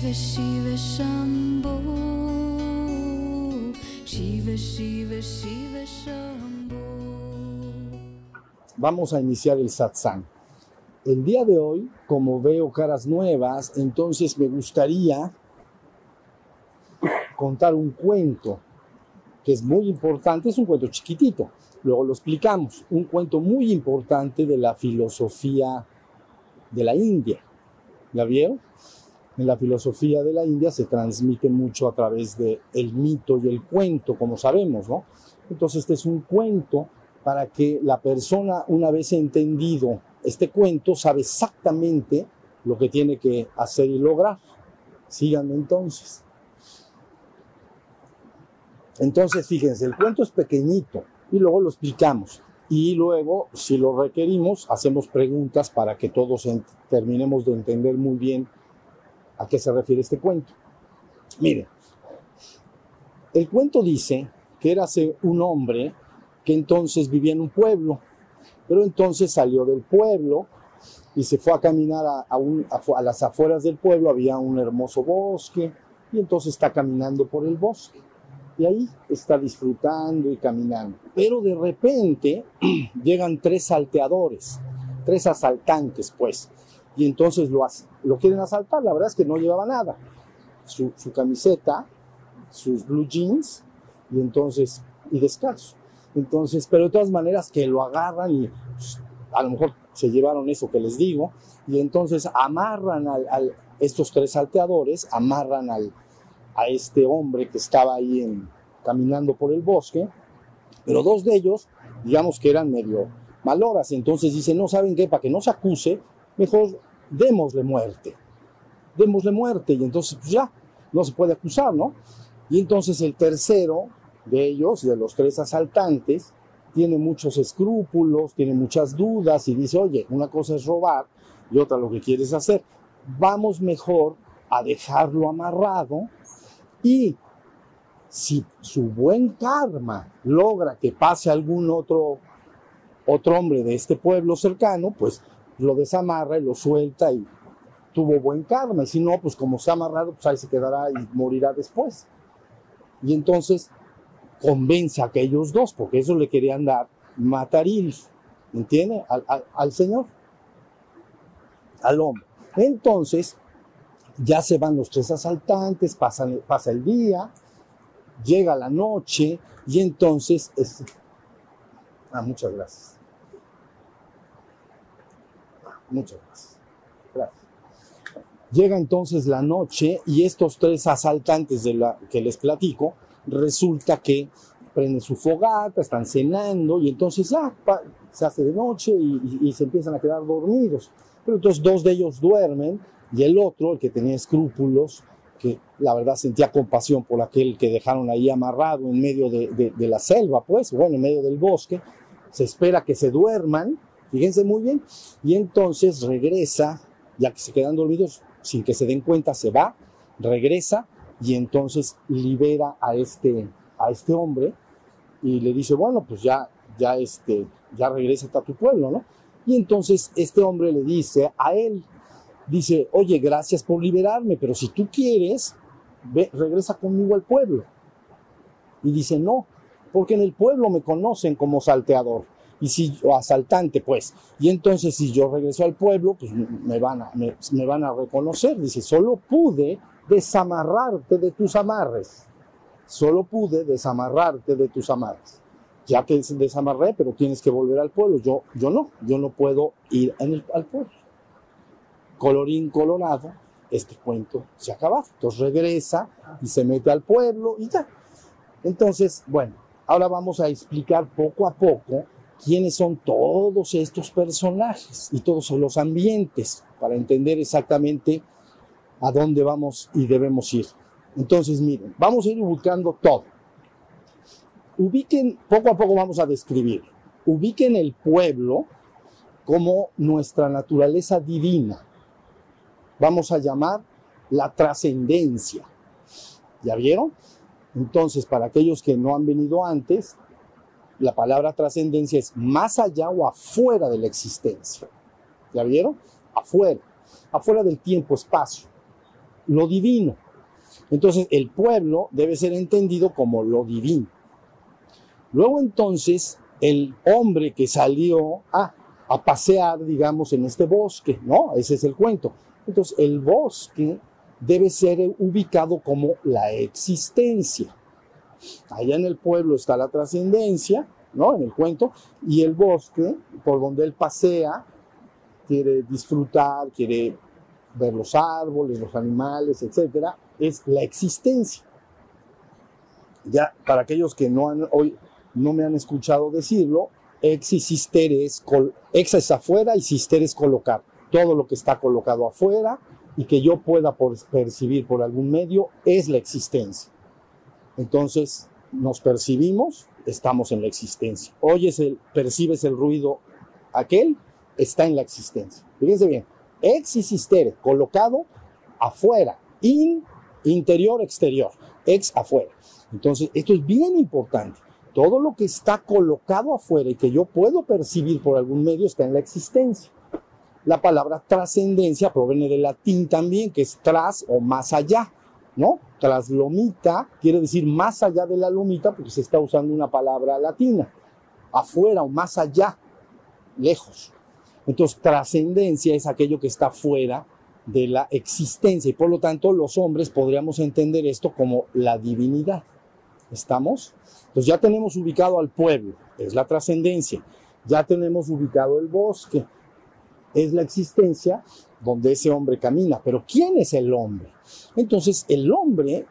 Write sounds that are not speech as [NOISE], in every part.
Shiva Shiva Shiva Shiva Shiva Vamos a iniciar el satsang. El día de hoy, como veo caras nuevas, entonces me gustaría contar un cuento que es muy importante, es un cuento chiquitito, luego lo explicamos, un cuento muy importante de la filosofía de la India. ¿La vieron? En la filosofía de la India se transmite mucho a través del el mito y el cuento, como sabemos, ¿no? Entonces este es un cuento para que la persona, una vez entendido este cuento, sabe exactamente lo que tiene que hacer y lograr. Síganme entonces. Entonces, fíjense, el cuento es pequeñito y luego lo explicamos. Y luego, si lo requerimos, hacemos preguntas para que todos terminemos de entender muy bien a qué se refiere este cuento. Miren, el cuento dice que era un hombre que entonces vivía en un pueblo, pero entonces salió del pueblo y se fue a caminar a, a las afueras del pueblo, había un hermoso bosque, y entonces está caminando por el bosque. Y ahí está disfrutando y caminando. Pero de repente [CLEARS THROAT] llegan tres salteadores, tres asaltantes, pues. Y entonces lo, lo quieren asaltar. La verdad es que no llevaba nada. Su, camiseta, sus blue jeans y entonces, y descalzo. Entonces, pero de todas maneras que lo agarran y pues, a lo mejor se llevaron eso que les digo. Y entonces amarran al, estos tres salteadores, amarran al, a este hombre que estaba ahí en- caminando por el bosque, pero dos de ellos, digamos que eran medio maloras, entonces dice, no saben qué, para que no se acuse, mejor démosle muerte, démosle muerte, y entonces pues ya, no se puede acusar, ¿no? Y entonces el tercero de ellos, de los tres asaltantes, tiene muchos escrúpulos, tiene muchas dudas y dice, oye, una cosa es robar y otra lo que quieres hacer, vamos mejor a dejarlo amarrado y si su buen karma logra que pase algún otro, otro hombre de este pueblo cercano, pues lo desamarra y lo suelta y tuvo buen karma. Y si no, pues como está amarrado, pues ahí se quedará y morirá después. Y entonces convence a aquellos dos, porque eso le querían dar mataril, ¿entiende? Al, Señor, al hombre. Entonces, ya se van los tres asaltantes, pasa el día, llega la noche y entonces es... Ah, muchas gracias. Muchas gracias. Llega entonces la noche y estos tres asaltantes de la que les platico, resulta que prenden su fogata, están cenando y entonces ya se hace de noche y, se empiezan a quedar dormidos. Pero entonces dos de ellos duermen y el otro, el que tenía escrúpulos, que la verdad sentía compasión por aquel que dejaron ahí amarrado en medio de la selva, pues, bueno, en medio del bosque, se espera que se duerman, fíjense muy bien, y entonces regresa, ya que se quedan dormidos, sin que se den cuenta, se va, regresa y entonces libera a este, a este hombre y le dice, bueno, pues ya, ya, este, ya regresa a tu pueblo, ¿no? Y entonces este hombre le dice a él, dice, oye, gracias por liberarme, pero si tú quieres, regresa conmigo al pueblo. Y dice, no, porque en el pueblo me conocen como salteador y si o asaltante, pues. Y entonces si yo regreso al pueblo, pues me van a, me, van a reconocer. Dice, solo pude desamarrarte de tus amarres. Solo pude desamarrarte de tus amarres. Ya te desamarré, pero tienes que volver al pueblo. Yo, yo no, yo no puedo ir el- al pueblo. Colorín colorado, este cuento se acaba. Entonces regresa y se mete al pueblo y ya. Entonces, bueno, ahora vamos a explicar poco a poco quiénes son todos estos personajes y todos los ambientes para entender exactamente a dónde vamos y debemos ir. Entonces, miren, vamos a ir ubicando todo. Ubiquen, poco a poco vamos a describir. Ubiquen el pueblo como nuestra naturaleza divina. Vamos a llamar la trascendencia. ¿Ya vieron? Entonces, para aquellos que no han venido antes, la palabra trascendencia es más allá o afuera de la existencia. ¿Ya vieron? Afuera, afuera del tiempo-espacio. lo divino. Entonces el pueblo debe ser entendido como lo divino. Luego entonces el hombre que salió a, a pasear, digamos, en este bosque, ¿no? Ese es el cuento. Entonces el bosque debe ser ubicado como la existencia. Allá en el pueblo está la trascendencia, ¿no? En el cuento, y el bosque, por donde él pasea, quiere disfrutar, quiere ver los árboles, los animales, etcétera, es la existencia. Ya, para aquellos que no hoy no me han escuchado decirlo, ex y sister es, ex es afuera y sister es colocar. Todo lo que está colocado afuera y que yo pueda percibir por algún medio es la existencia. Entonces, nos percibimos, estamos en la existencia. Oyes el, percibes el ruido aquel, está en la existencia. Fíjense bien, ex y sistere, colocado afuera, in, interior, exterior, ex afuera. Entonces, esto es bien importante. Todo lo que está colocado afuera y que yo puedo percibir por algún medio está en la existencia. La palabra trascendencia proviene del latín también, que es tras o más allá, ¿no? Traslomita quiere decir más allá de la lomita porque se está usando una palabra latina. Afuera o más allá, lejos. Entonces, trascendencia es aquello que está fuera de la existencia y por lo tanto los hombres podríamos entender esto como la divinidad. ¿Estamos? Entonces ya tenemos ubicado al pueblo, es la trascendencia. Ya tenemos ubicado el bosque, es la existencia donde ese hombre camina. Pero ¿quién es el hombre? Entonces el hombre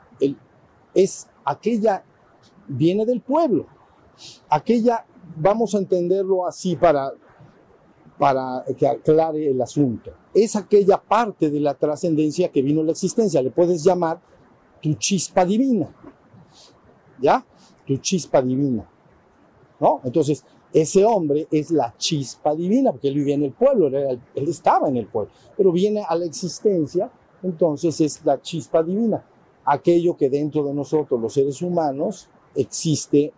es aquella, viene del pueblo. Aquella, vamos a entenderlo así para para que aclare el asunto. Es aquella parte de la trascendencia que vino la existencia. Le puedes llamar tu chispa divina. ¿Ya? Tu chispa divina. ¿No? Entonces, ese hombre es la chispa divina, porque él vivía en el pueblo, él, estaba en el pueblo, pero viene a la existencia, entonces es la chispa divina. Aquello que dentro de nosotros, los seres humanos, existe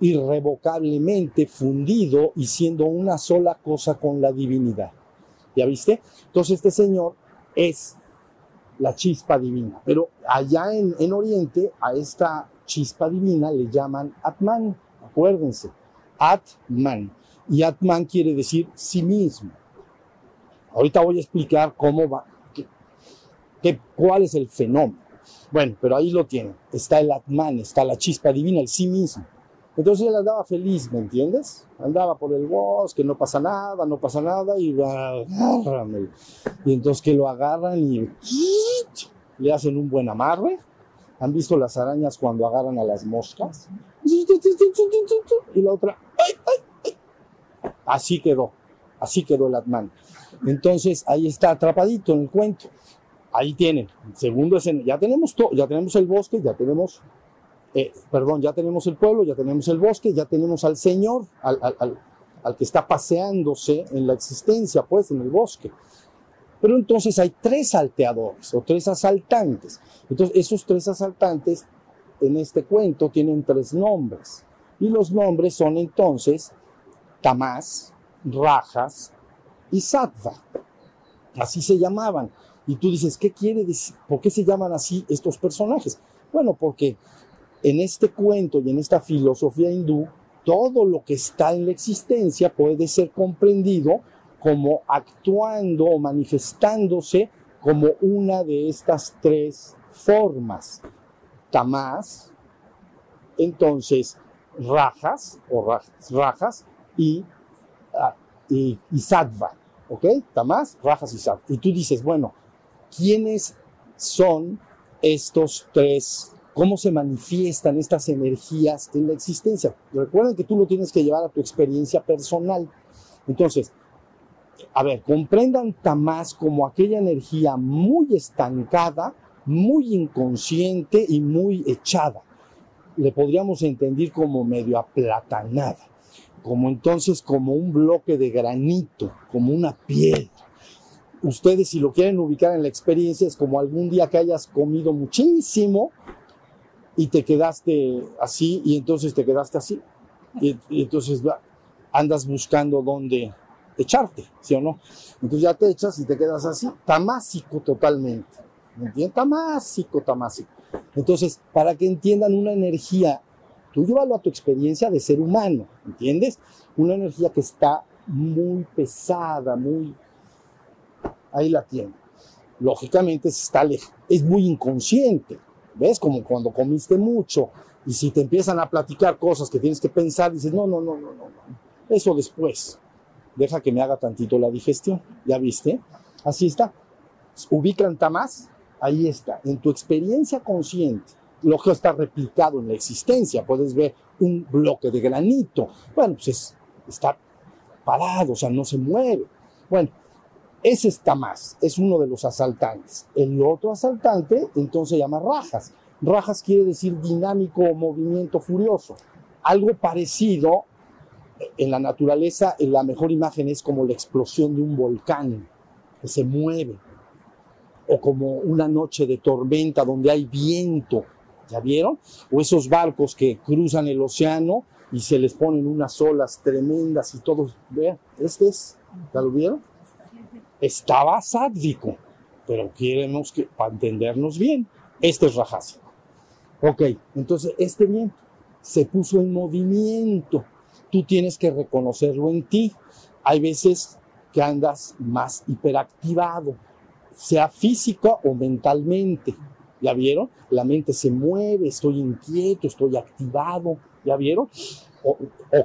irrevocablemente fundido y siendo una sola cosa con la divinidad. ¿Ya viste? Entonces este Señor es la chispa divina. Pero allá en, en Oriente a esta chispa divina le llaman Atman, acuérdense, Atman. Y Atman quiere decir sí mismo. Ahorita voy a explicar cómo va, qué, cuál es el fenómeno. Bueno, pero ahí lo tienen. Está el Atman, está la chispa divina, el sí mismo. Entonces él andaba feliz, ¿me entiendes? Andaba por el bosque, no pasa nada, no pasa nada, y agárrame. Y entonces que lo agarran y le hacen un buen amarre. ¿Han visto las arañas cuando agarran a las moscas? Y la otra, así quedó, así quedó el Atman. Entonces ahí está atrapadito en el cuento. Ahí tienen, segundo escena, ya tenemos todo, ya tenemos el bosque, ya tenemos eh, perdón, ya tenemos el pueblo, ya tenemos el bosque, ya tenemos al Señor, al, al, que está paseándose en la existencia, pues, en el bosque. Pero entonces hay tres salteadores o tres asaltantes. Entonces, esos tres asaltantes en este cuento tienen tres nombres. Y los nombres son entonces Tamás, Rajas y Sattva. Así se llamaban. Y tú dices, ¿qué quiere decir? ¿Por qué se llaman así estos personajes? Bueno, porque en este cuento y en esta filosofía hindú, todo lo que está en la existencia puede ser comprendido como actuando o manifestándose como una de estas tres formas. Tamás, entonces rajas o rajas y, ah, y, y sattva, ¿ok? Tamás, rajas y sattva. Y tú dices, bueno, ¿quiénes son estos tres cómo se manifiestan estas energías en la existencia. Recuerden que tú lo tienes que llevar a tu experiencia personal. Entonces, a ver, comprendan Tamás como aquella energía muy estancada, muy inconsciente y muy echada. Le podríamos entender como medio aplatanada, como entonces como un bloque de granito, como una piedra. Ustedes si lo quieren ubicar en la experiencia es como algún día que hayas comido muchísimo y te quedaste así y entonces te quedaste así. Y, entonces andas buscando dónde echarte, ¿sí o no? Entonces ya te echas y te quedas así, tamásico totalmente. ¿Me entiendes? Tamásico, tamásico. Entonces, para que entiendan una energía, tú llévalo a tu experiencia de ser humano, ¿entiendes? Una energía que está muy pesada, muy... Ahí la tiene. Lógicamente está lej- es muy inconsciente, ¿ves? Como cuando comiste mucho y si te empiezan a platicar cosas que tienes que pensar, dices, no, no, no, no, no, no. Eso después. Deja que me haga tantito la digestión. ¿Ya viste? Así está. Ubican Tamás, ahí está. En tu experiencia consciente, lo que está replicado en la existencia. Puedes ver un bloque de granito. Bueno, pues es- está parado, o sea, no se mueve. Bueno, ese es Tamás, es uno de los asaltantes. El otro asaltante, entonces se llama Rajas. Rajas quiere decir dinámico o movimiento furioso. Algo parecido en la naturaleza, en la mejor imagen es como la explosión de un volcán que se mueve, o como una noche de tormenta donde hay viento, ¿ya vieron? O esos barcos que cruzan el océano y se les ponen unas olas tremendas y todos, vean, este es, ¿ya lo vieron? Estaba sádvico, pero queremos que, para entendernos bien, este es rajásico. Ok, entonces este viento se puso en movimiento tú tienes que reconocerlo en ti. Hay veces que andas más hiperactivado, sea física o mentalmente. ¿Ya vieron? La mente se mueve, estoy inquieto, estoy activado. ¿Ya vieron? O,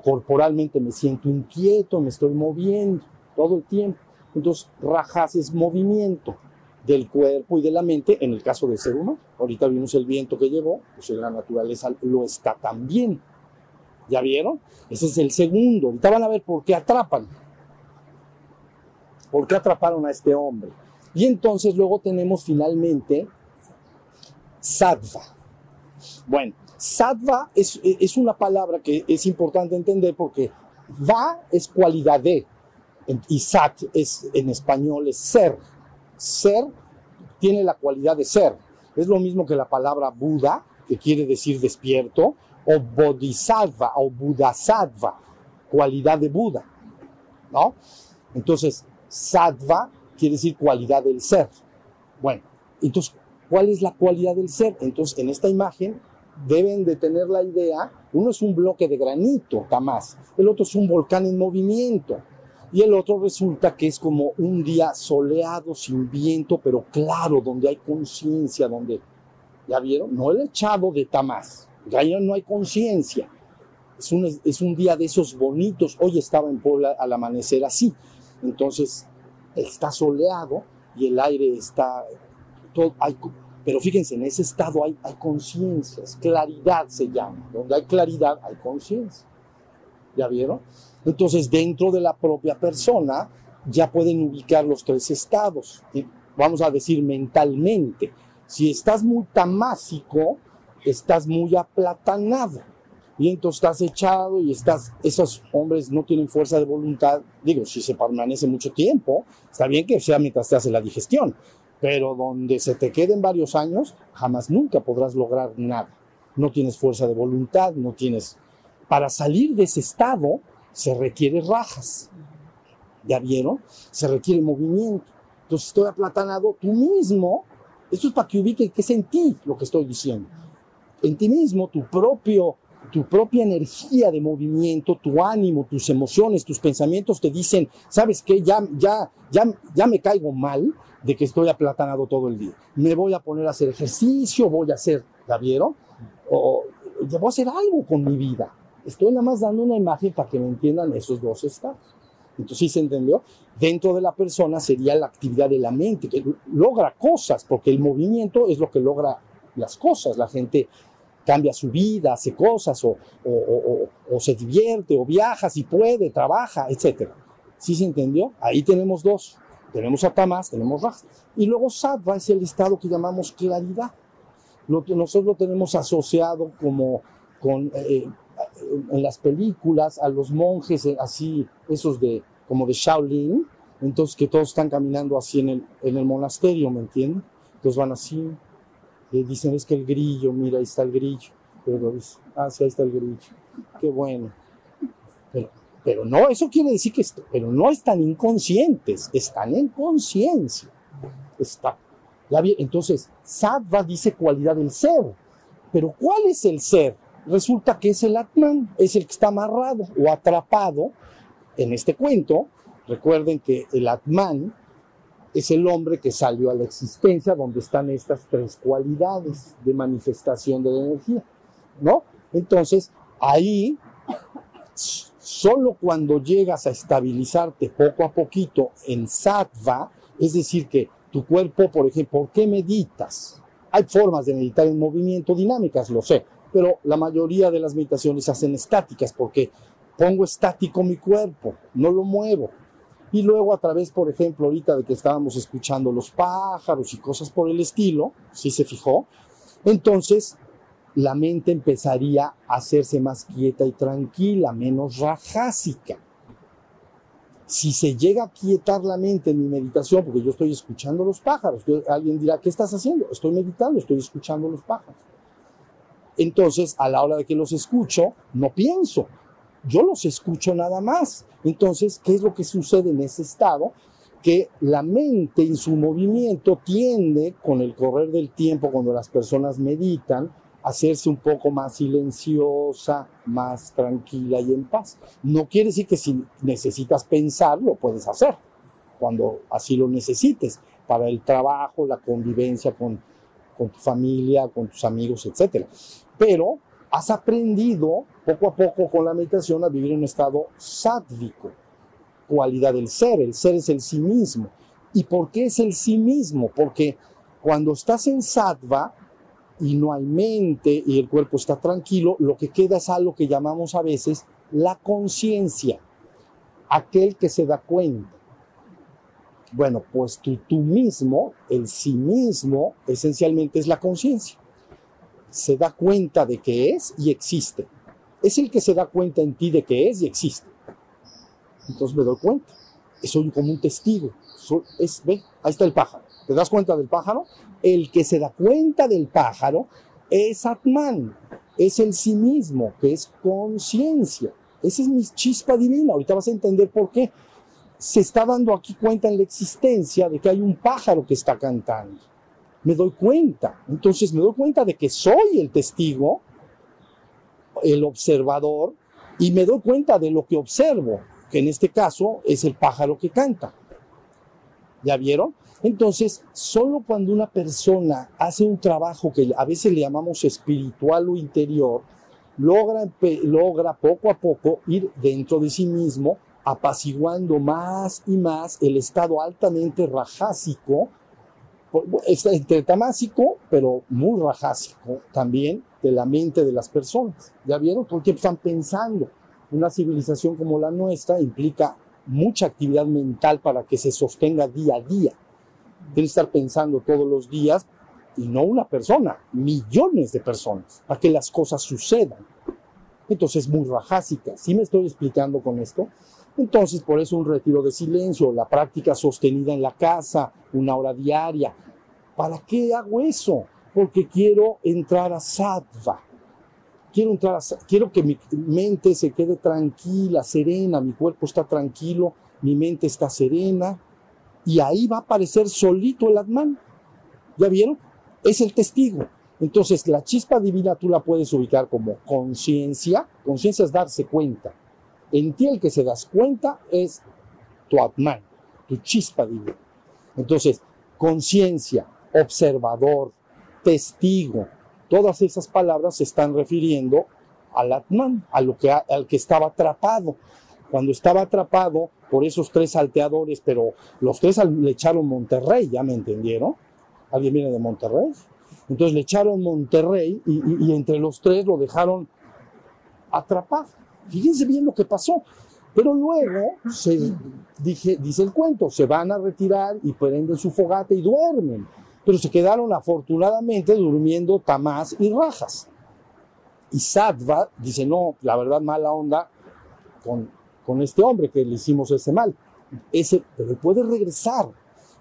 corporalmente me siento inquieto, me estoy moviendo todo el tiempo. Entonces, rajas es movimiento del cuerpo y de la mente, en el caso del ser humano. Ahorita vimos el viento que llegó, pues la naturaleza lo está también. ¿Ya vieron? Ese es el segundo. Ahorita van a ver por qué atrapan. ¿Por qué atraparon a este hombre? Y entonces luego tenemos finalmente sattva. Bueno, sattva es, es una palabra que es importante entender porque va es cualidad de y sat es en español es ser. Ser tiene la cualidad de ser. Es lo mismo que la palabra Buda, que quiere decir despierto, o bodhisattva o budasattva, cualidad de Buda, ¿no? Entonces, sattva quiere decir cualidad del ser. Bueno, entonces, ¿cuál es la cualidad del ser? Entonces, en esta imagen deben de tener la idea, uno es un bloque de granito, Tamás, el otro es un volcán en movimiento, y el otro resulta que es como un día soleado, sin viento, pero claro, donde hay conciencia, donde, ¿ya vieron? No el echado de Tamás, ya no hay conciencia. Es un, es un día de esos bonitos. Hoy estaba en Puebla al amanecer así. Entonces, está soleado y el aire está... Todo, hay, pero fíjense, en ese estado hay, hay conciencias, claridad se llama. Donde hay claridad hay conciencia. ¿Ya vieron? Entonces, dentro de la propia persona ya pueden ubicar los tres estados. Vamos a decir mentalmente. Si estás muy tamásico, estás muy aplatanado. Y entonces estás echado y estás, esos hombres no tienen fuerza de voluntad. Digo, si se permanece mucho tiempo, está bien que sea mientras te hace la digestión, pero donde se te queden varios años, jamás nunca podrás lograr nada. No tienes fuerza de voluntad, no tienes... Para salir de ese estado se requiere rajas. ¿Ya vieron? Se requiere movimiento. Entonces estoy aplatanado tú mismo. Esto es para que ubique que es en ti lo que estoy diciendo en ti mismo, tu, propio, tu propia energía de movimiento, tu ánimo, tus emociones, tus pensamientos te dicen, ¿sabes qué? Ya, ya, ya, ya me caigo mal de que estoy aplatanado todo el día. Me voy a poner a hacer ejercicio, voy a hacer, ¿la vieron? O voy a hacer algo con mi vida. Estoy nada más dando una imagen para que me entiendan esos dos estados. Entonces, ¿sí se entendió? Dentro de la persona sería la actividad de la mente, que logra cosas, porque el movimiento es lo que logra las cosas. La gente cambia su vida, hace cosas, o, o, o, o, se divierte, o viaja si puede, trabaja, etc. ¿Sí se entendió? Ahí tenemos dos. Tenemos a Tamás, tenemos Rajas. Y luego Sattva es el estado que llamamos claridad. Lo que nosotros lo tenemos asociado como con, eh, en las películas a los monjes así, esos de como de Shaolin, entonces que todos están caminando así en el, en el monasterio, ¿me entienden? Entonces van así, y dicen es que el grillo, mira, ahí está el grillo. Pero dice, ah, sí, ahí está el grillo. Qué bueno. Pero, pero no, eso quiere decir que, pero no están inconscientes, están en conciencia. Está, bien, entonces, sattva dice cualidad del ser. Pero ¿cuál es el ser? Resulta que es el Atman, es el que está amarrado o atrapado en este cuento. Recuerden que el Atman es el hombre que salió a la existencia donde están estas tres cualidades de manifestación de la energía, ¿no? Entonces, ahí, solo cuando llegas a estabilizarte poco a poquito en sattva, es decir, que tu cuerpo, por ejemplo, ¿por qué meditas? Hay formas de meditar en movimiento dinámicas, lo sé, pero la mayoría de las meditaciones se hacen estáticas porque pongo estático mi cuerpo, no lo muevo. Y luego a través, por ejemplo, ahorita de que estábamos escuchando los pájaros y cosas por el estilo, si se fijó, entonces la mente empezaría a hacerse más quieta y tranquila, menos rajásica. Si se llega a quietar la mente en mi meditación, porque yo estoy escuchando los pájaros, alguien dirá, ¿qué estás haciendo? Estoy meditando, estoy escuchando los pájaros. Entonces, a la hora de que los escucho, no pienso, yo los escucho nada más. Entonces, ¿qué es lo que sucede en ese estado? Que la mente en su movimiento tiende, con el correr del tiempo, cuando las personas meditan, a hacerse un poco más silenciosa, más tranquila y en paz. No quiere decir que si necesitas pensar, lo puedes hacer, cuando así lo necesites, para el trabajo, la convivencia con, con tu familia, con tus amigos, etc. Pero has aprendido poco a poco con la meditación a vivir en un estado sádvico, cualidad del ser. El ser es el sí mismo. ¿Y por qué es el sí mismo? Porque cuando estás en sattva y no hay mente y el cuerpo está tranquilo, lo que queda es algo que llamamos a veces la conciencia, aquel que se da cuenta. Bueno, pues tú, tú mismo, el sí mismo, esencialmente es la conciencia se da cuenta de que es y existe. Es el que se da cuenta en ti de que es y existe. Entonces me doy cuenta. Soy como un testigo. es, ve, ahí está el pájaro. ¿Te das cuenta del pájaro? El que se da cuenta del pájaro es Atman, es el sí mismo, que es conciencia. Esa es mi chispa divina. Ahorita vas a entender por qué. Se está dando aquí cuenta en la existencia de que hay un pájaro que está cantando me doy cuenta. Entonces me doy cuenta de que soy el testigo, el observador, y me doy cuenta de lo que observo, que en este caso es el pájaro que canta. ¿Ya vieron? Entonces, solo cuando una persona hace un trabajo que a veces le llamamos espiritual o interior, logra, logra poco a poco ir dentro de sí mismo, apaciguando más y más el estado altamente rajásico está entre tamásico, pero muy rajásico también de la mente de las personas. ¿Ya vieron? Todo el tiempo están pensando. Una civilización como la nuestra implica mucha actividad mental para que se sostenga día a día. Tiene que estar pensando todos los días, y no una persona, millones de personas, para que las cosas sucedan. Entonces es muy rajásica. ¿Sí me estoy explicando con esto? Entonces, por eso un retiro de silencio, la práctica sostenida en la casa, una hora diaria. ¿Para qué hago eso? Porque quiero entrar a sattva. Quiero, entrar quiero que mi mente se quede tranquila, serena, mi cuerpo está tranquilo, mi mente está serena, y ahí va a aparecer solito el Atman. ¿Ya vieron? Es el testigo. Entonces, la chispa divina tú la puedes ubicar como conciencia. Conciencia es darse cuenta. En ti el que se das cuenta es tu Atman, tu chispa divina. Entonces, conciencia, observador, testigo, todas esas palabras se están refiriendo al Atman, a lo que, al que estaba atrapado. Cuando estaba atrapado por esos tres salteadores, pero los tres le echaron Monterrey, ¿ya me entendieron? ¿Alguien viene de Monterrey? Entonces le echaron Monterrey y, y entre los tres lo dejaron atrapado. Fíjense bien lo que pasó. Pero luego, se, dice el cuento, se van a retirar y prenden su fogata y duermen. Pero se quedaron afortunadamente durmiendo tamás y rajas. Y Sattva dice, no, la verdad mala onda con, con este hombre que le hicimos ese mal. Ese, pero puede regresar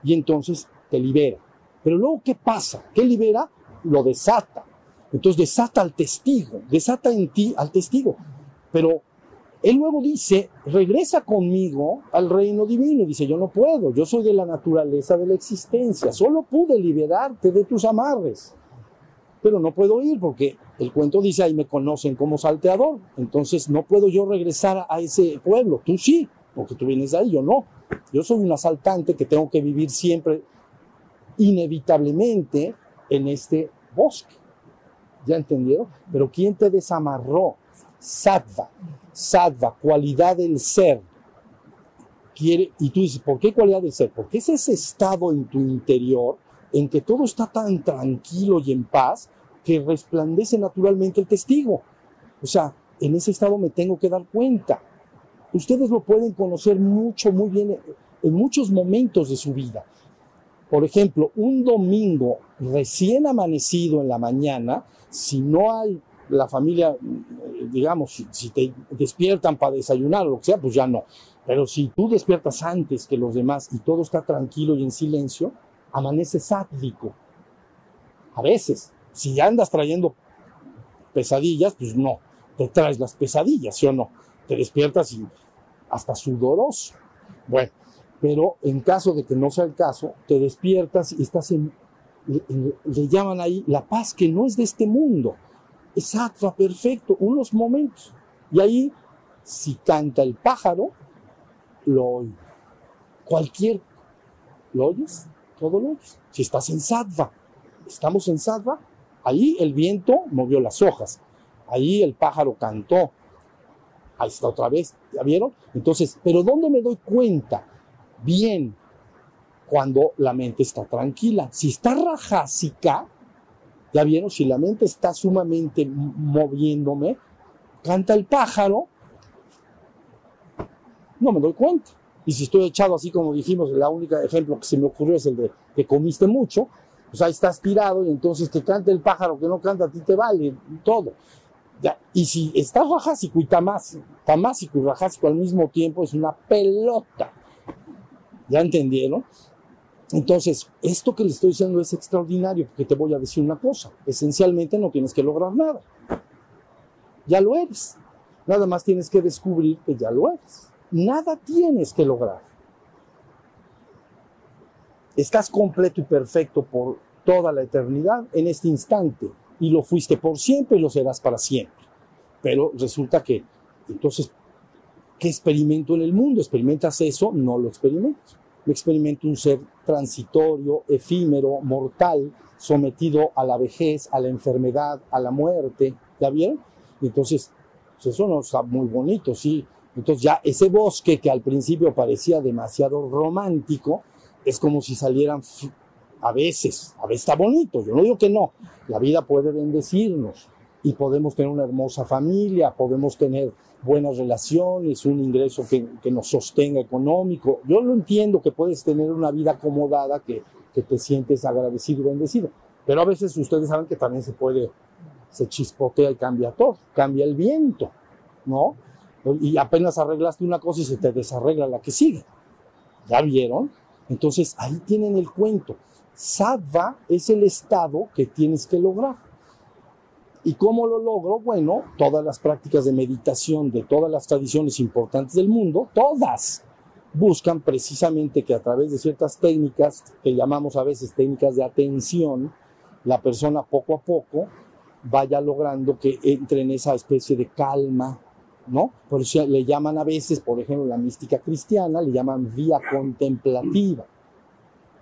y entonces te libera. Pero luego, ¿qué pasa? ¿Qué libera? Lo desata. Entonces desata al testigo, desata en ti al testigo. Pero Él luego dice, regresa conmigo al reino divino. Dice, yo no puedo, yo soy de la naturaleza de la existencia, solo pude liberarte de tus amarres, pero no puedo ir porque el cuento dice, ahí me conocen como salteador, entonces no puedo yo regresar a ese pueblo, tú sí, porque tú vienes de ahí, yo no. Yo soy un asaltante que tengo que vivir siempre inevitablemente en este bosque. ¿Ya entendieron? Pero ¿quién te desamarró? Sattva. Sattva, cualidad del ser. Quiere, y tú dices, ¿por qué cualidad del ser? Porque es ese estado en tu interior en que todo está tan tranquilo y en paz que resplandece naturalmente el testigo. O sea, en ese estado me tengo que dar cuenta. Ustedes lo pueden conocer mucho, muy bien en muchos momentos de su vida. Por ejemplo, un domingo recién amanecido en la mañana, si no hay la familia, digamos, si, te despiertan para desayunar o lo que sea, pues ya no. Pero si tú despiertas antes que los demás y todo está tranquilo y en silencio, amanece sádico. A veces, si andas trayendo pesadillas, pues no, te traes las pesadillas, ¿sí o no? Te despiertas y hasta sudoroso. Bueno, pero en caso de que no sea el caso, te despiertas y estás en, le, llaman ahí la paz que no es de este mundo. Sattva perfecto, unos momentos. Y ahí, si canta el pájaro, lo oye. Cualquier, ¿lo oyes? Todo lo oyes. Si estás en sattva, estamos en sattva, ahí el viento movió las hojas. Ahí el pájaro cantó. Ahí está otra vez, ¿ya vieron? Entonces, pero ¿dónde me doy cuenta? bien cuando la mente está tranquila. Si está rajásica, ya vieron, si la mente está sumamente moviéndome, canta el pájaro, no me doy cuenta. Y si estoy echado así como dijimos, el único ejemplo que se me ocurrió es el de que comiste mucho, pues ahí estás tirado y entonces que cante el pájaro, que no canta, a ti te vale todo. Y si estás rajásico y tamásico, tamásico y rajásico al mismo tiempo, es una pelota. ¿Ya entendieron? Entonces, esto que les estoy diciendo es extraordinario, porque te voy a decir una cosa. Esencialmente no tienes que lograr nada. Ya lo eres. Nada más tienes que descubrir que ya lo eres. Nada tienes que lograr. Estás completo y perfecto por toda la eternidad en este instante. Y lo fuiste por siempre y lo serás para siempre. Pero resulta que, entonces, ¿qué experimento en el mundo? ¿Experimentas eso? No lo experimentas experimento un ser transitorio, efímero, mortal, sometido a la vejez, a la enfermedad, a la muerte. ¿Ya vieron? Entonces, pues eso no está muy bonito, sí. Entonces ya ese bosque que al principio parecía demasiado romántico, es como si salieran a veces, a veces está bonito, yo no digo que no, la vida puede bendecirnos y podemos tener una hermosa familia, podemos tener buenas relaciones, un ingreso que, que, nos sostenga económico. Yo lo entiendo que puedes tener una vida acomodada, que, que te sientes agradecido y bendecido, pero a veces ustedes saben que también se puede, se chispotea y cambia todo, cambia el viento, ¿no? Y apenas arreglaste una cosa y se te desarregla la que sigue. ¿Ya vieron? Entonces ahí tienen el cuento. Sattva es el estado que tienes que lograr. ¿Y cómo lo logro? Bueno, todas las prácticas de meditación de todas las tradiciones importantes del mundo, todas buscan precisamente que a través de ciertas técnicas, que llamamos a veces técnicas de atención, la persona poco a poco vaya logrando que entre en esa especie de calma, ¿no? Por eso le llaman a veces, por ejemplo, la mística cristiana, le llaman vía contemplativa.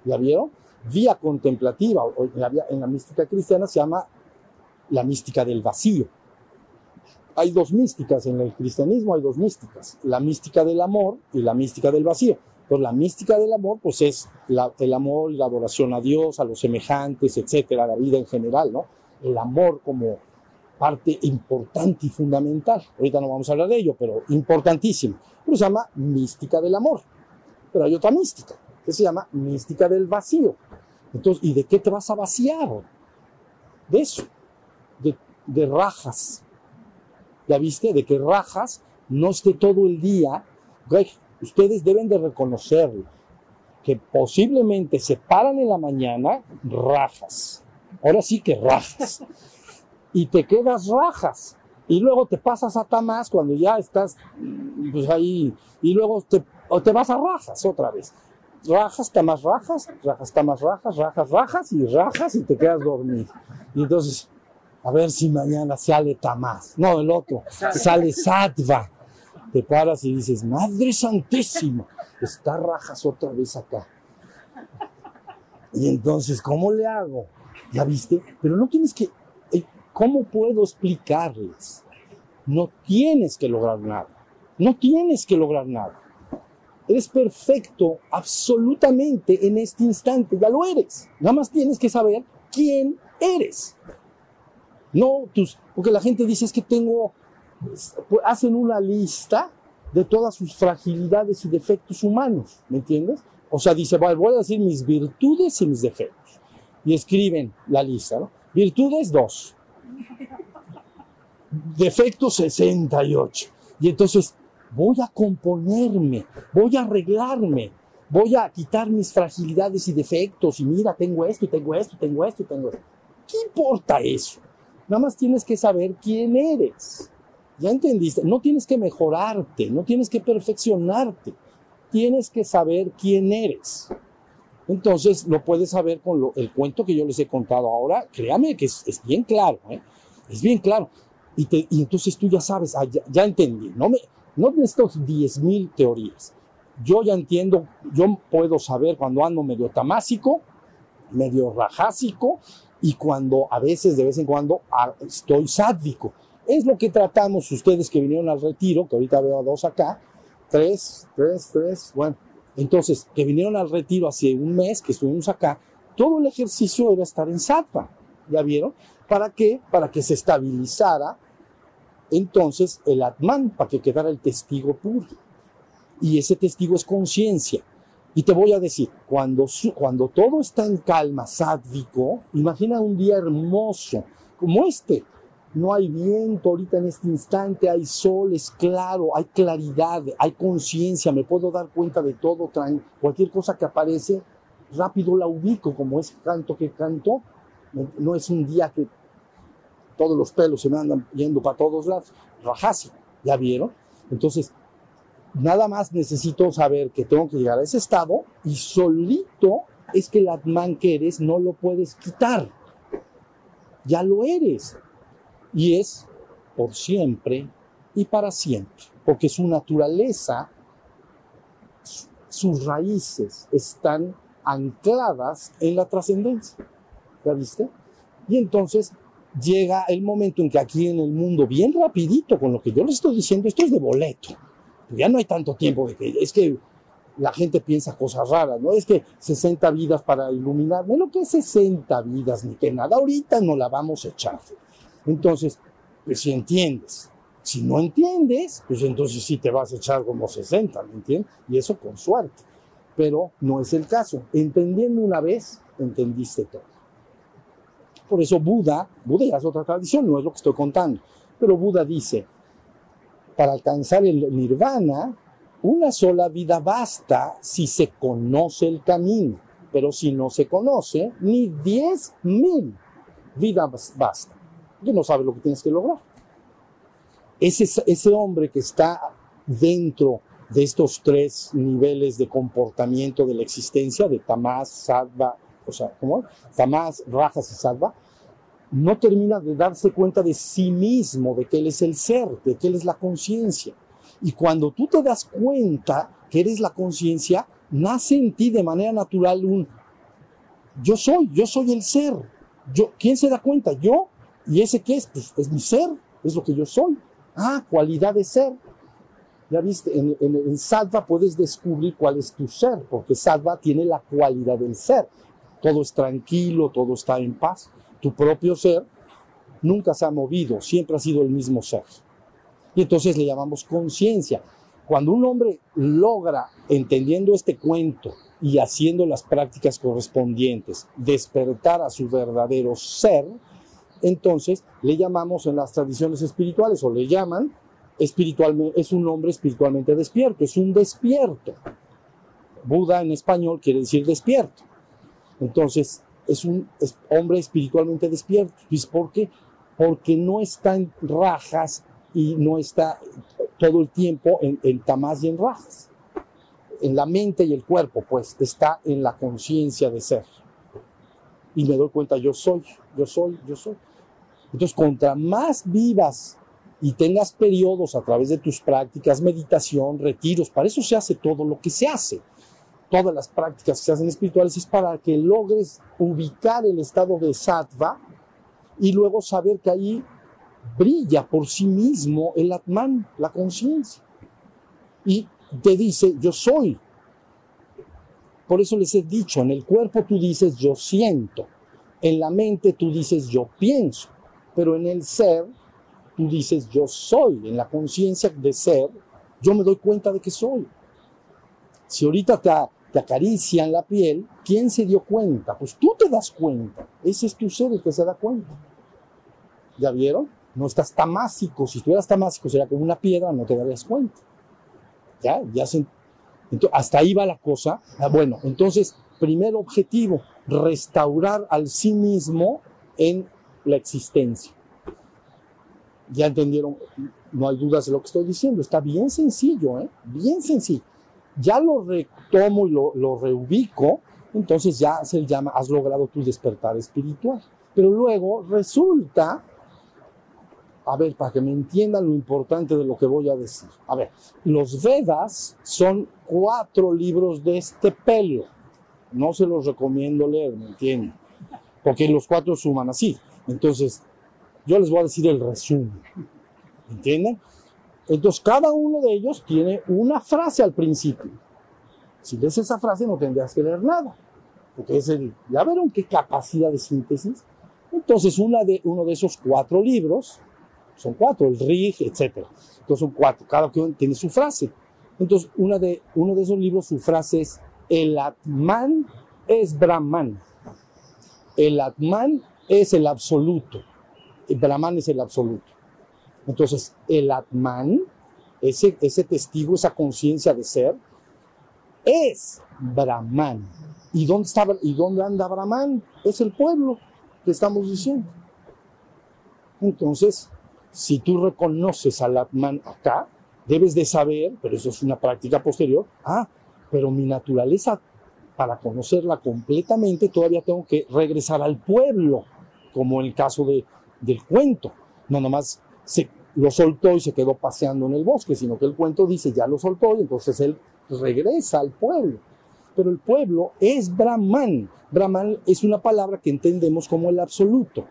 ¿Ya vieron? Vía contemplativa, en la, en la mística cristiana se llama la mística del vacío. Hay dos místicas en el cristianismo, hay dos místicas, la mística del amor y la mística del vacío. Entonces, la mística del amor, pues es el amor y la adoración a Dios, a los semejantes, etcétera, la vida en general, ¿no? El amor como parte importante y fundamental. Ahorita no vamos a hablar de ello, pero importantísimo. Pero se llama mística del amor. Pero hay otra mística, que se llama mística del vacío. Entonces, ¿y de qué te vas a vaciar? De eso de, rajas. ¿Ya viste? De que rajas no esté todo el día. Ustedes deben de reconocerlo. Que posiblemente se paran en la mañana, rajas. Ahora sí que rajas. Y te quedas rajas. Y luego te pasas a Tamás cuando ya estás pues ahí, y luego te, o te vas a rajas otra vez. Rajas, Tamás, rajas, rajas, Tamás, rajas, rajas, rajas y rajas y te quedas dormido. Y entonces, a ver si mañana sale Tamás. No, el otro, sale Sattva. Te paras y dices, Madre Santísima, está rajas otra vez acá. Y entonces, ¿cómo le hago? ¿Ya viste? Pero no tienes que... eh, ¿Cómo puedo explicarles? No tienes que lograr nada. No tienes que lograr nada. Eres perfecto absolutamente en este instante. Ya lo eres. Nada más tienes que saber quién eres. No tus... Porque la gente dice es que tengo... pues, Hacen una lista de todas sus fragilidades y defectos humanos. ¿Me entiendes? O sea, dice, "Vale, voy a decir mis virtudes y mis defectos. Y escriben la lista, ¿no? Virtudes, dos. Defectos, 68. Y entonces, voy a componerme, voy a arreglarme, voy a quitar mis fragilidades y defectos. Y mira, tengo esto, tengo esto, tengo esto, tengo esto. ¿Qué importa eso? Nada más tienes que saber quién eres. ¿Ya entendiste? No tienes que mejorarte, no tienes que perfeccionarte tienes que saber quién eres. Entonces lo puedes saber con lo- el cuento que yo les he contado ahora. Créame que es, es bien claro, ¿eh? es bien claro. Y, te- y entonces tú ya sabes, ah, ya, ya entendí. No, me, no necesito 10.000 teorías. Yo ya entiendo, yo puedo saber cuando ando medio tamásico, medio rajásico y cuando a veces, de vez en cuando, estoy sádvico. Es lo que tratamos ustedes que vinieron al retiro, que ahorita veo a dos acá, tres, tres, tres, bueno. Entonces, que vinieron al retiro hace un mes que estuvimos acá, todo el ejercicio era estar en sattva, ¿ya vieron? ¿Para qué? Para que se estabilizara entonces el atman, para que quedara el testigo puro. Y ese testigo es conciencia. Y te voy a decir, cuando, su- cuando todo está en calma, sádvico, imagina un día hermoso como este. No hay viento ahorita en este instante, hay sol, es claro, hay claridad, hay conciencia, me puedo dar cuenta de todo, cualquier cosa que aparece, rápido la ubico, como ese canto que canto, no es un día que todos los pelos se me andan yendo para todos lados, rajasi, ¿ya vieron? Entonces, nada más necesito saber que tengo que llegar a ese estado y solito es que el Atman que eres no lo puedes quitar. Ya lo eres. Y es por siempre y para siempre. Porque su naturaleza, su- sus raíces están ancladas en la trascendencia. ¿Ya viste? Y entonces llega el momento en que aquí en el mundo, bien rapidito, con lo que yo les estoy diciendo, esto es de boleto. Ya no hay tanto tiempo de que es que la gente piensa cosas raras, ¿no? Es que 60 vidas para iluminarme, lo que es 60 vidas, ni que nada, ahorita no la vamos a echar. Entonces, pues si entiendes, si no entiendes, pues entonces sí te vas a echar como 60, ¿me entiendes? Y eso con suerte. Pero no es el caso. Entendiendo una vez, entendiste todo. Por eso Buda, Buda ya es otra tradición, no es lo que estoy contando, pero Buda dice, para alcanzar el nirvana, una sola vida basta si se conoce el camino, pero si no se conoce, ni diez mil vidas basta. Tú no sabes lo que tienes que lograr. Ese, ese hombre que está dentro de estos tres niveles de comportamiento de la existencia, de Tamás, Sattva, o sea, ¿cómo? Tamás, Rajas y Sattva, no termina de darse cuenta de sí mismo, de que él es el ser, de que él es la conciencia. Y cuando tú te das cuenta que eres la conciencia, nace en ti de manera natural un yo soy, yo soy el ser. Yo, ¿Quién se da cuenta? Yo. ¿Y ese qué es? Pues es mi ser, es lo que yo soy. Ah, cualidad de ser. Ya viste, en, en, en Sattva puedes descubrir cuál es tu ser, porque Sattva tiene la cualidad del ser. Todo es tranquilo, todo está en paz. Tu propio ser nunca se ha movido, siempre ha sido el mismo ser. Y entonces le llamamos conciencia. Cuando un hombre logra, entendiendo este cuento y haciendo las prácticas correspondientes, despertar a su verdadero ser, entonces le llamamos en las tradiciones espirituales o le llaman espiritualmente, es un hombre espiritualmente despierto, es un despierto. Buda en español quiere decir despierto. Entonces, es un hombre espiritualmente despierto. ¿Y por qué? porque no está en rajas y no está todo el tiempo en, en tamás y en rajas. En la mente y el cuerpo, pues, está en la conciencia de ser. Y me doy cuenta, yo soy, yo soy, yo soy. Entonces, contra más vivas y tengas periodos a través de tus prácticas, meditación, retiros, para eso se hace todo lo que se hace. Todas las prácticas que se hacen espirituales es para que logres ubicar el estado de sattva y luego saber que ahí brilla por sí mismo el Atman, la conciencia. Y te dice, yo soy. Por eso les he dicho, en el cuerpo tú dices, yo siento. En la mente tú dices, yo pienso. Pero en el ser tú dices, yo soy. En la conciencia de ser, yo me doy cuenta de que soy. Si ahorita te, te acarician la piel, ¿quién se dio cuenta? Pues tú te das cuenta. Ese es tu ser el que se da cuenta. ¿Ya vieron? No estás tamásico. Si estuvieras tamásico sería como una piedra, no te darías cuenta. Ya, ya se, entonces, hasta ahí va la cosa. Ah, bueno, entonces, primer objetivo, restaurar al sí mismo en la existencia. Ya entendieron, no hay dudas de lo que estoy diciendo, está bien sencillo, ¿eh? bien sencillo. Ya lo retomo y lo, lo reubico, entonces ya se llama, has logrado tu despertar espiritual. Pero luego resulta a ver, para que me entiendan lo importante de lo que voy a decir. A ver, los Vedas son cuatro libros de este pelo. No se los recomiendo leer, ¿me entienden? Porque los cuatro suman así. Entonces, yo les voy a decir el resumen. ¿Entienden? Entonces, cada uno de ellos tiene una frase al principio. Si lees esa frase, no tendrías que leer nada. Porque es el. ¿Ya vieron qué capacidad de síntesis? Entonces, una de, uno de esos cuatro libros son cuatro, el Rig, etc. Entonces son cuatro, cada uno tiene su frase. Entonces una de, uno de esos libros, su frase es, el Atman es Brahman. El Atman es el absoluto. El Brahman es el absoluto. Entonces, el Atman, ese, ese testigo, esa conciencia de ser, es Brahman. ¿Y dónde, está, ¿Y dónde anda Brahman? Es el pueblo que estamos diciendo. Entonces, si tú reconoces al Atman acá, debes de saber, pero eso es una práctica posterior, ah, pero mi naturaleza, para conocerla completamente, todavía tengo que regresar al pueblo, como el caso de, del cuento. No nomás se lo soltó y se quedó paseando en el bosque, sino que el cuento dice, ya lo soltó y entonces él regresa al pueblo. Pero el pueblo es Brahman. Brahman es una palabra que entendemos como el absoluto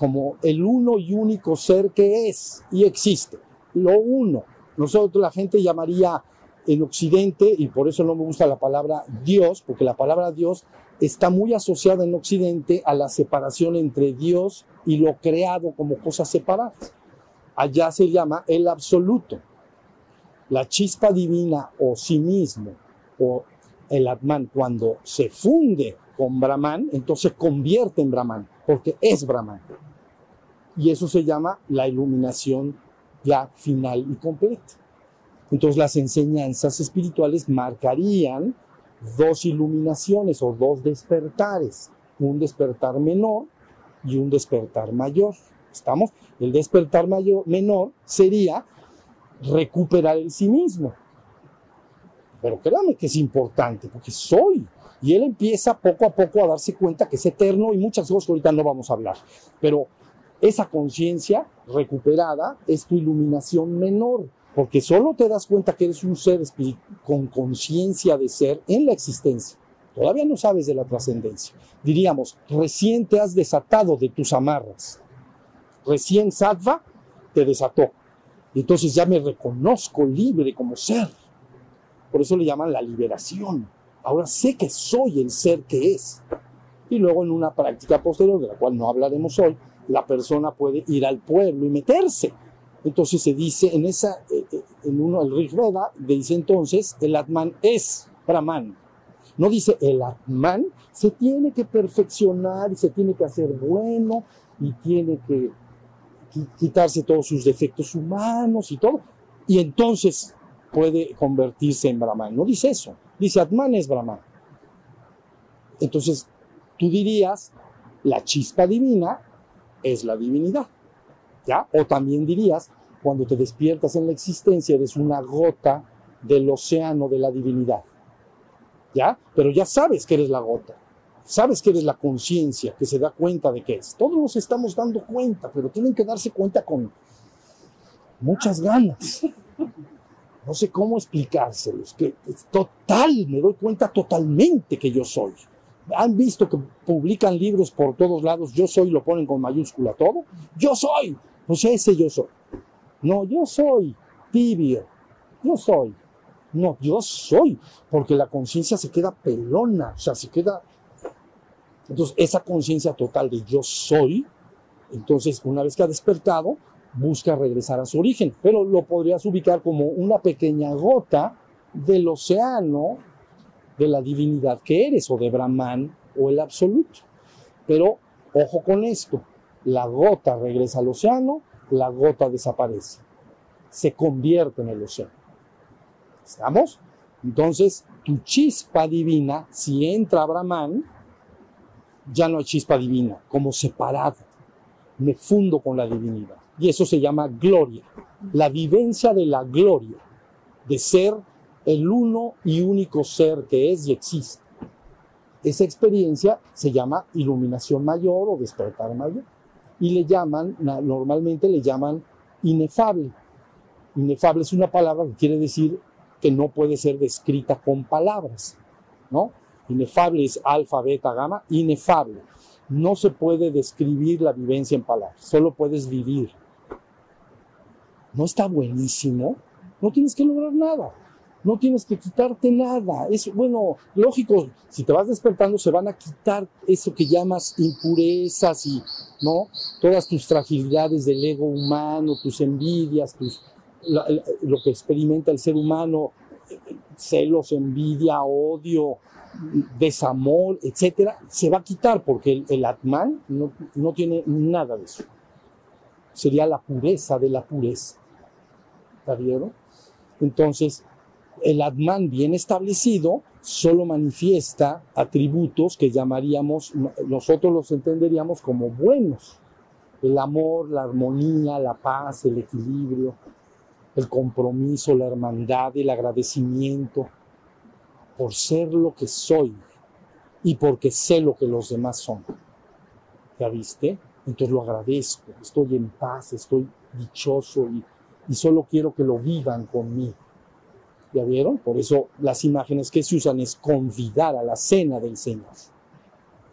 como el uno y único ser que es y existe, lo uno. Nosotros la gente llamaría en Occidente, y por eso no me gusta la palabra Dios, porque la palabra Dios está muy asociada en Occidente a la separación entre Dios y lo creado como cosas separadas. Allá se llama el absoluto. La chispa divina o sí mismo, o el Atman, cuando se funde con Brahman, entonces convierte en Brahman, porque es Brahman y eso se llama la iluminación ya final y completa. Entonces las enseñanzas espirituales marcarían dos iluminaciones o dos despertares, un despertar menor y un despertar mayor. ¿Estamos? El despertar mayor, menor sería recuperar el sí mismo. Pero créame que es importante, porque soy. Y él empieza poco a poco a darse cuenta que es eterno y muchas cosas que ahorita no vamos a hablar. Pero esa conciencia recuperada es tu iluminación menor, porque solo te das cuenta que eres un ser con conciencia de ser en la existencia. Todavía no sabes de la trascendencia. Diríamos, recién te has desatado de tus amarras. Recién sattva te desató. Y entonces ya me reconozco libre como ser. Por eso le llaman la liberación. Ahora sé que soy el ser que es. Y luego en una práctica posterior, de la cual no hablaremos hoy, la persona puede ir al pueblo y meterse. Entonces se dice en esa, eh, eh, en uno, el Rig Veda, dice entonces, el Atman es Brahman. No dice el Atman se tiene que perfeccionar y se tiene que hacer bueno y tiene que quitarse todos sus defectos humanos y todo. Y entonces puede convertirse en Brahman. No dice eso. Dice Atman es Brahman. Entonces, tú dirías, la chispa divina es la divinidad. ¿Ya? O también dirías, cuando te despiertas en la existencia, eres una gota del océano de la divinidad. ¿Ya? Pero ya sabes que eres la gota. Sabes que eres la conciencia que se da cuenta de que es. Todos nos estamos dando cuenta, pero tienen que darse cuenta con muchas ganas. No sé cómo explicárselos, que es total, me doy cuenta totalmente que yo soy. Han visto que publican libros por todos lados, yo soy, lo ponen con mayúscula todo. Yo soy, pues ese yo soy. No, yo soy tibio, yo soy. No, yo soy, porque la conciencia se queda pelona, o sea, se queda... Entonces, esa conciencia total de yo soy, entonces, una vez que ha despertado, busca regresar a su origen, pero lo podrías ubicar como una pequeña gota del océano de la divinidad que eres, o de Brahman, o el absoluto. Pero, ojo con esto, la gota regresa al océano, la gota desaparece, se convierte en el océano. ¿Estamos? Entonces, tu chispa divina, si entra Brahman, ya no hay chispa divina, como separado. Me fundo con la divinidad. Y eso se llama gloria. La vivencia de la gloria, de ser el uno y único ser que es y existe. Esa experiencia se llama iluminación mayor o despertar mayor. Y le llaman, normalmente le llaman inefable. Inefable es una palabra que quiere decir que no puede ser descrita con palabras, ¿no? Inefable es alfa, beta, gamma, inefable. No se puede describir la vivencia en palabras, solo puedes vivir. ¿No está buenísimo? No tienes que lograr nada, no tienes que quitarte nada. Es bueno, lógico, si te vas despertando se van a quitar eso que llamas impurezas y, ¿no? Todas tus fragilidades del ego humano, tus envidias, tus lo que experimenta el ser humano, celos, envidia, odio, desamor, etcétera, se va a quitar porque el, Atman no, no, tiene nada de eso. Sería la pureza de la pureza. ¿Está bien? Entonces, el Atman bien establecido solo manifiesta atributos que llamaríamos, nosotros los entenderíamos como buenos. El amor, la armonía, la paz, el equilibrio, el compromiso, la hermandad, el agradecimiento por ser lo que soy y porque sé lo que los demás son. ¿Ya viste? Entonces lo agradezco, estoy en paz, estoy dichoso y, y solo quiero que lo vivan conmigo. ¿Ya vieron? Por eso las imágenes que se usan es convidar a la cena del Señor.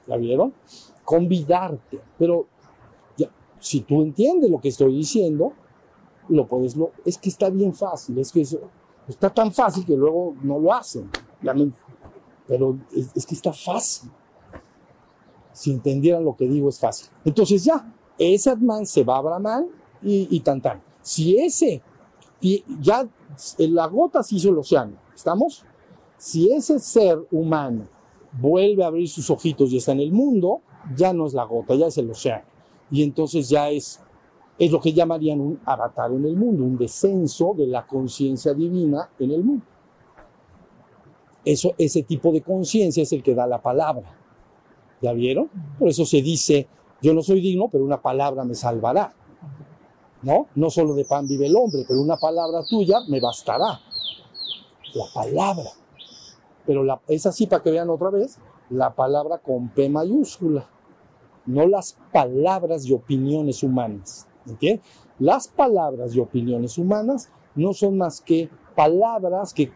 ¿Ya vieron? Convidarte. Pero ya, si tú entiendes lo que estoy diciendo, lo puedes, lo, es que está bien fácil, es que está tan fácil que luego no lo hacen. Pero es, que está fácil. Si entendieran lo que digo, es fácil. Entonces ya, ese Atman se va a Brahman y, y tan tan. Si ese, ya la gota se hizo el océano, ¿estamos? Si ese ser humano vuelve a abrir sus ojitos y está en el mundo, ya no es la gota, ya es el océano. Y entonces ya es es lo que llamarían un avatar en el mundo, un descenso de la conciencia divina en el mundo. Eso, ese tipo de conciencia es el que da la palabra. ¿Ya vieron? Por eso se dice, yo no soy digno, pero una palabra me salvará. ¿No? No solo de pan vive el hombre, pero una palabra tuya me bastará. La palabra. Pero la, es así para que vean otra vez, la palabra con P mayúscula, no las palabras y opiniones humanas. ¿Entiendes? Las palabras y opiniones humanas no son más que palabras que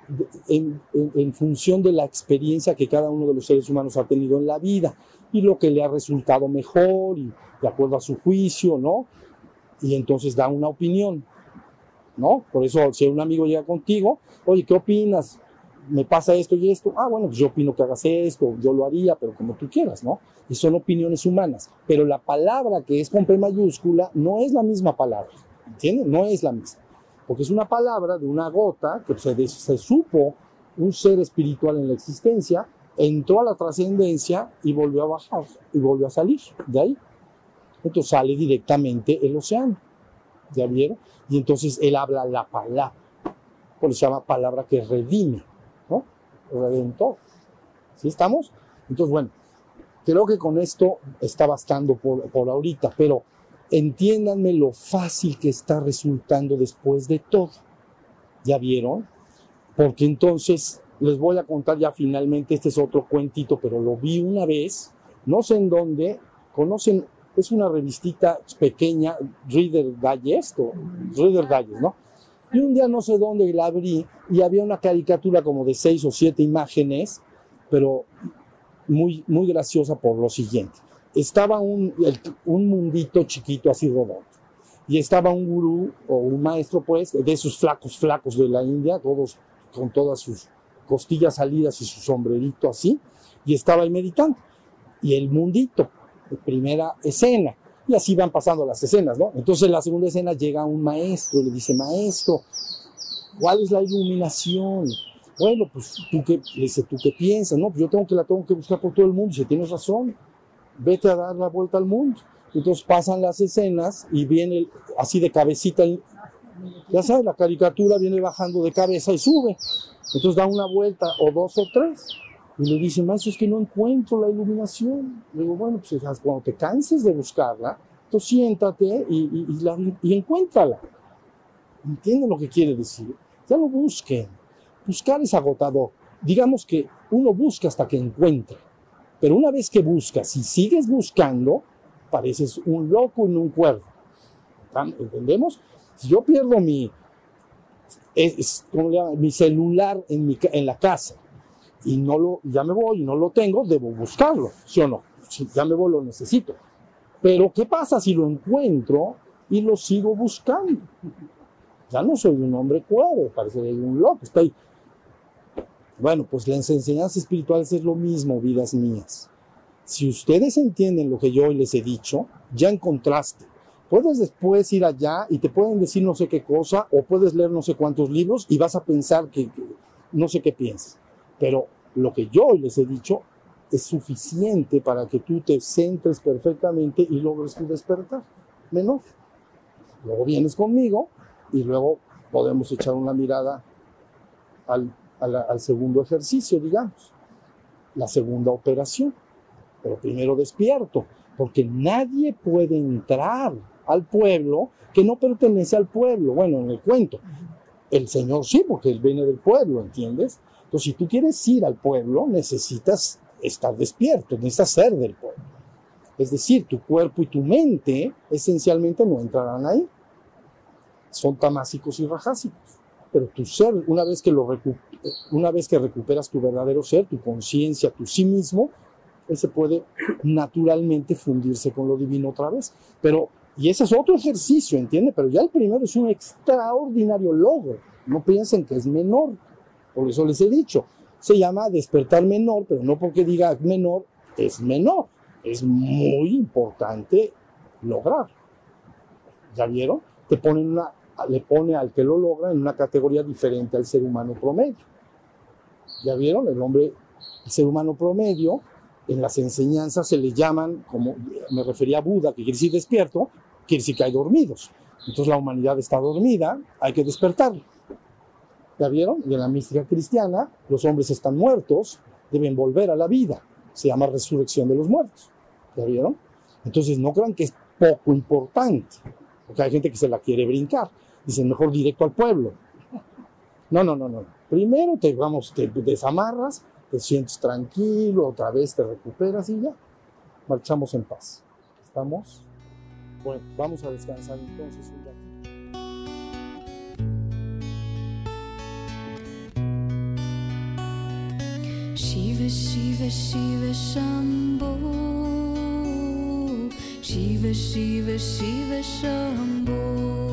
en, en, en, función de la experiencia que cada uno de los seres humanos ha tenido en la vida y lo que le ha resultado mejor y de acuerdo a su juicio, ¿no? Y entonces da una opinión, ¿no? Por eso si un amigo llega contigo, oye, ¿qué opinas? Me pasa esto y esto. Ah, bueno, pues yo opino que hagas esto, yo lo haría, pero como tú quieras, ¿no? y son opiniones humanas. Pero la palabra que es con P mayúscula no es la misma palabra, ¿entiendes? No es la misma. Porque es una palabra de una gota que se, supo un ser espiritual en la existencia, entró a la trascendencia y volvió a bajar, y volvió a salir de ahí. Entonces sale directamente el océano. ¿Ya vieron? Y entonces él habla la palabra. Por se llama palabra que redime, ¿no? Redentor. ¿Sí estamos? Entonces, bueno, Creo que con esto está bastando por, por ahorita, pero entiéndanme lo fácil que está resultando después de todo. ¿Ya vieron? Porque entonces les voy a contar ya finalmente, este es otro cuentito, pero lo vi una vez, no sé en dónde, conocen, es una revistita pequeña, Reader Digest, Reader Digest, ¿no? Y un día no sé dónde la abrí y había una caricatura como de seis o siete imágenes, pero muy, muy graciosa por lo siguiente. Estaba un, un mundito chiquito así redondo y estaba un gurú o un maestro, pues, de esos flacos, flacos de la India, todos con todas sus costillas salidas y su sombrerito así, y estaba ahí meditando. Y el mundito, primera escena, y así van pasando las escenas, ¿no? Entonces en la segunda escena llega un maestro le dice, maestro, ¿cuál es la iluminación? Bueno, pues tú qué, dice, ¿tú qué piensas? No, pues yo tengo que la tengo que buscar por todo el mundo. Dice, tienes razón, vete a dar la vuelta al mundo. Entonces pasan las escenas y viene así de cabecita, ya sabes, la caricatura viene bajando de cabeza y sube. Entonces da una vuelta o dos o tres. Y le dice, maestro, es que no encuentro la iluminación. Le digo, bueno, pues cuando te canses de buscarla, tú siéntate y, y, y, la, y encuéntrala. ¿Entienden lo que quiere decir? Ya lo busquen. Buscar es agotador. Digamos que uno busca hasta que encuentre. Pero una vez que buscas y sigues buscando, pareces un loco en un cuervo. ¿Entendemos? Si yo pierdo mi, mi celular en, la casa y no lo, ya me voy y no lo tengo, debo buscarlo, ¿sí o no? Si ya me voy, lo necesito. Pero, ¿qué pasa si lo encuentro y lo sigo buscando? Ya no soy un hombre cuervo, parece un loco, ahí. Bueno, pues las enseñanzas espirituales es lo mismo, vidas mías. Si ustedes entienden lo que yo hoy les he dicho, ya encontraste. Puedes después ir allá y te pueden decir no sé qué cosa, o puedes leer no sé cuántos libros y vas a pensar que, no sé qué piensas. Pero lo que yo hoy les he dicho es suficiente para que tú te centres perfectamente y logres tu despertar. Menor. Luego vienes conmigo y luego podemos echar una mirada al, al, segundo ejercicio, digamos, la segunda operación. Pero primero despierto, porque nadie puede entrar al pueblo que no pertenece al pueblo. Bueno, en el cuento. El Señor sí, porque Él viene del pueblo, ¿entiendes? Entonces, si tú quieres ir al pueblo, necesitas estar despierto, necesitas ser del pueblo. Es decir, tu cuerpo y tu mente esencialmente no entrarán ahí. Son tamásicos y rajásicos. Pero tu ser, una vez que, lo una vez que recuperas tu verdadero ser, tu conciencia, tu sí mismo, ese puede naturalmente fundirse con lo divino otra vez. Pero, y ese es otro ejercicio, ¿entiende? Pero ya el primero es un extraordinario logro. No piensen que es menor. Por eso les he dicho, se llama despertar menor, pero no porque diga menor, es menor. Es muy importante lograr. ¿Ya vieron? Te ponen una, le pone al que lo logra en una categoría diferente al ser humano promedio. ¿Ya vieron? El hombre, el ser humano promedio, en las enseñanzas se le llaman, como me refería a Buda, que quiere decir despierto, quiere decir que hay dormidos. Entonces la humanidad está dormida, hay que despertarlo. ¿Ya vieron? Y en la mística cristiana, los hombres están muertos, deben volver a la vida. Se llama resurrección de los muertos. ¿Ya vieron? Entonces no crean que es poco importante, porque hay gente que se la quiere brincar. Dicen, mejor directo al pueblo. No, no, no, no. Primero te, vamos, te desamarras, te sientes tranquilo, otra vez te recuperas y ya. Marchamos en paz. ¿Estamos? Bueno, vamos a descansar entonces un ratito. Shiva, Shiva, Shiva, Shambho. Shiva, Shiva, Shiva, Shambho.